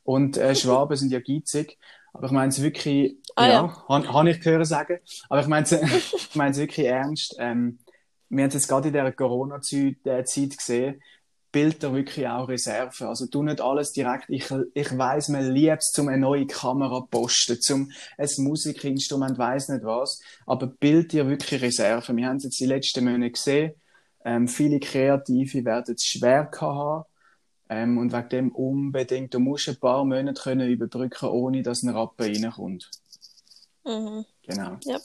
Und äh, Schwaben sind ja geizig. Aber ich meine es wirklich, ah, ja, ja. habe hab ich gehört sagen. Aber ich meine es ich wirklich ernst. Ähm, wir haben es jetzt gerade in dieser Corona-Zeit gesehen, Bilder wirklich auch Reserve. Also du nicht alles direkt. Ich, ich weiss, man liebt es, um eine neue Kamera zu posten, zum ein Musikinstrument, weiss nicht was. Aber bild dir wirklich Reserve. Wir haben es jetzt die letzten Monate gesehen. Ähm, viele Kreative werden es schwer haben. Ähm, und wegen dem unbedingt, du musst ein paar Monate können überbrücken, ohne dass ein Rappen reinkommt. Mhm. Genau. Ja.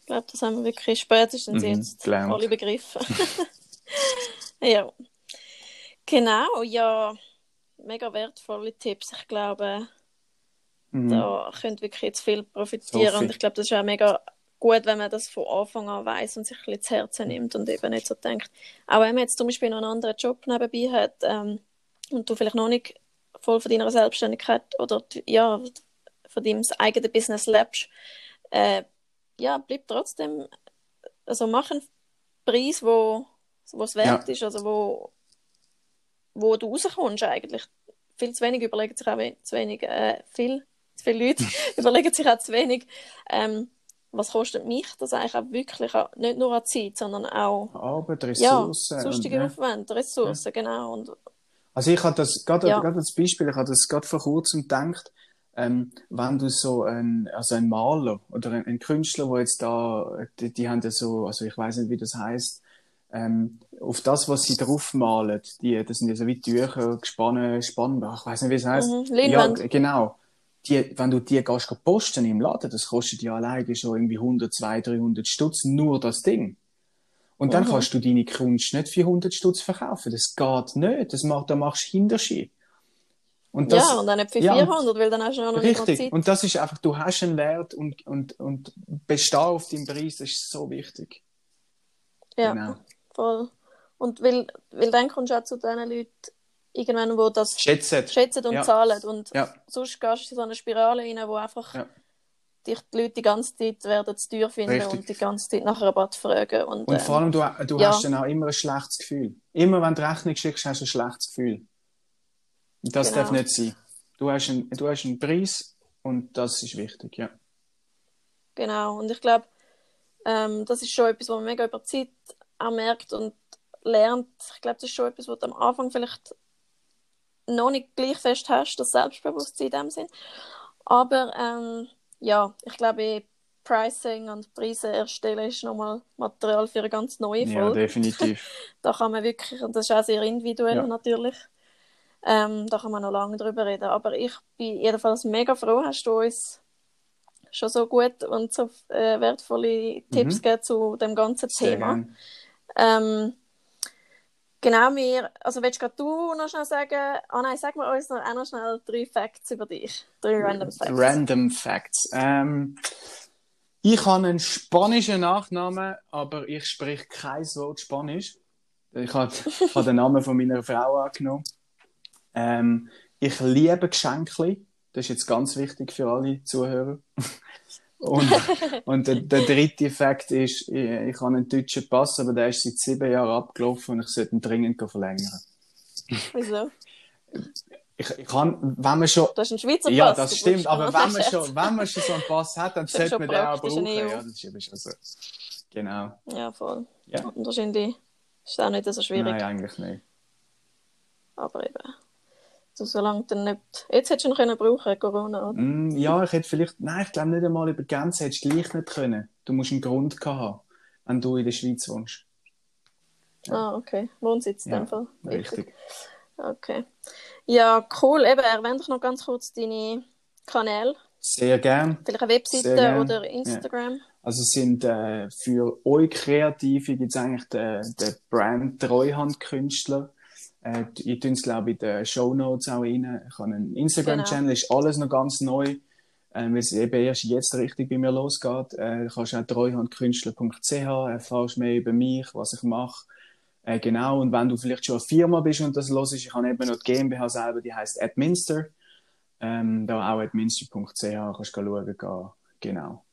Ich glaube, das haben wir wirklich spätestens mhm, jetzt alle begriffen. ja. Genau, ja. Mega wertvolle Tipps. Ich glaube, mhm. da könnt wirklich jetzt viel profitieren. So und ich glaube, das ist auch mega gut, wenn man das von Anfang an weiß und sich ein bisschen zu Herzen nimmt und eben nicht so denkt. Auch wenn man jetzt zum Beispiel noch einen anderen Job nebenbei hat ähm, und du vielleicht noch nicht voll von deiner Selbstständigkeit oder ja, von deinem eigenen Business lebst, äh, ja, bleib trotzdem, also mach einen Preis, wo es wert ja. ist, also wo, wo du rauskommst eigentlich. Viel zu wenig überlegen sich auch zu wenig, äh, viel, zu viele Leute überlegen sich auch zu wenig, ähm, was kostet mich das eigentlich auch wirklich, auch, nicht nur an Zeit, sondern auch Arbeit, Ressourcen. Ja, sonstige und, Aufwände, Ressourcen, ja. genau. Und, also ich habe das, gerade, ja. gerade als Beispiel, ich habe das gerade vor kurzem gedacht, ähm, wenn du so ein, also ein Maler oder ein, ein Künstler, wo jetzt da, die, die haben ja so, also ich weiß nicht, wie das heißt, ähm, auf das, was sie draufmalen, die, das sind ja so wie Tücher, gespannt, spannbar, ich weiß nicht, wie es heißt. Mhm, ja, genau. Die, wenn du die gehst posten im Laden, das kostet ja alleine schon irgendwie 100, 200, 300 Stutz, nur das Ding. Und dann mhm. kannst du deine Kunst nicht für 100 Stutz verkaufen. Das geht nicht. Das macht, da machst du Hinterschied. Und das, ja, und dann nicht für 400, ja, weil dann hast du noch richtig. nicht Zeit. Und das ist einfach, du hast einen Wert und, und, und bestehen auf deinem Preis, das ist so wichtig. Ja. Genau voll. Und weil, weil dann kommst du auch zu den Leuten irgendwann, die das schätzen, schätzen und ja. zahlen. Und ja. sonst gehst du in so eine Spirale rein, wo einfach ja. dich die Leute die ganze Zeit werden zu teuer finden Richtig. und die ganze Zeit nach Rabatt fragen. Und, und ähm, vor allem, du, du hast dann auch immer ein schlechtes Gefühl. Immer wenn du Rechnung schickst, hast du ein schlechtes Gefühl. Das genau. darf nicht sein. Du hast, einen, du hast einen Preis und das ist wichtig, ja. Genau, und ich glaube, ähm, das ist schon etwas, was man mega über Zeit auch merkt und lernt. Ich glaube, das ist schon etwas, was du am Anfang vielleicht noch nicht gleich fest hast, das Selbstbewusstsein in dem Sinn. Aber ähm, ja, ich glaube, Pricing und Preise erstellen ist nochmal Material für eine ganz neue Folge. Ja, definitiv. da kann man wirklich, und das ist auch sehr individuell ja. natürlich, ähm, da kann man noch lange drüber reden. Aber ich bin jedenfalls mega froh, hast du uns schon so gut und so äh, wertvolle Tipps mhm. gegeben zu dem ganzen sehr Thema. Ähm, genau, mir, also willst du noch schnell sagen, ah oh nein, sag mal uns noch, auch noch schnell drei Facts über dich. Drei Random Facts. Random Facts. Ähm, ich habe einen spanischen Nachnamen, aber ich spreche kein Wort Spanisch. Ich habe, habe den Namen von meiner Frau angenommen. Ähm, ich liebe Geschenke. Das ist jetzt ganz wichtig für alle Zuhörer. Und, und der, der, dritte Fakt ist, ich, ich habe einen deutschen Pass, aber der ist seit sieben Jahren abgelaufen und ich sollte ihn dringend verlängern. Wieso? Ich, ich kann, wenn man schon. Das ist ein Schweizer Pass. Ja, das stimmt, aber wenn man, schon, wenn man schon so einen Pass hat, dann sollte man den auch brauchen. Ja, das ist also, genau. Ja, voll. Ja. Und wahrscheinlich ist auch nicht so schwierig. Nein, eigentlich nicht. Aber eben. So, solange dann nicht. Jetzt hättest du noch können brauchen, Corona, oder? Mm, ja, ich hätte vielleicht. Nein, ich glaube nicht einmal über Grenzen hättest du gleich nicht können. Du musst einen Grund haben, wenn du in der Schweiz wohnst. Ja. Ah, okay. Wohnsitz in ja, dem Fall. Richtig. Okay. Ja, cool. Eben, erwähne doch noch ganz kurz deine Kanäle. Sehr gern. Vielleicht eine Webseite oder Instagram. Ja. Also sind äh, für euch Kreative gibt es eigentlich den, den Brand Treuhandkünstler. Äh, ich tue es, glaube ich, in den Show Notes auch rein. Ich habe einen Instagram-Channel, genau. ist alles noch ganz neu. Äh, weil es eben erst jetzt richtig bei mir losgeht. Äh, du kannst auch treuhandkünstler.ch erfahrst mehr über mich, was ich mache. Äh, genau, und wenn du vielleicht schon eine Firma bist und das los ist, ich habe eben noch die GmbH selber, die heißt Adminster. Ähm, da auch adminster.ch kannst du schauen gehen. Genau.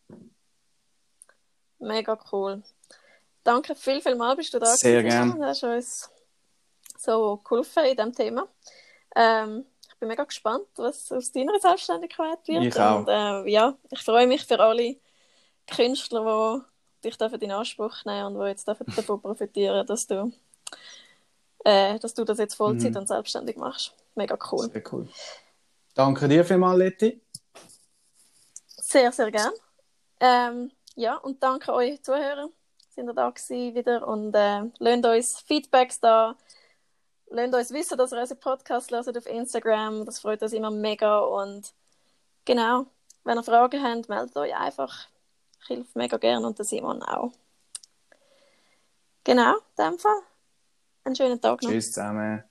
Mega cool. Danke viel, viel mal bist du da Sehr gerne. Du hast uns so geholfen in diesem Thema. Ähm, ich bin mega gespannt, was aus deiner Selbstständigkeit wird. Ich auch. Und, äh, ja, ich freue mich für alle Künstler, die dich dürfen in Anspruch nehmen und die jetzt davon profitieren, dass du, äh, dass du das jetzt Vollzeit mhm. und selbstständig machst. Mega cool. Sehr cool. Danke dir vielmals, Letty. Sehr, sehr gern. Ähm, ja, und danke euch Zuhörer. Sind ihr da gewesen wieder und äh, lasst uns Feedbacks da. Lasst uns wissen, dass ihr unseren Podcast hört auf Instagram. Das freut uns immer mega. Und genau, wenn ihr Fragen habt, meldet euch einfach. Ich helfe mega gerne und der Simon auch. Genau, in dem Fall. Einen schönen Tag noch. Tschüss zusammen.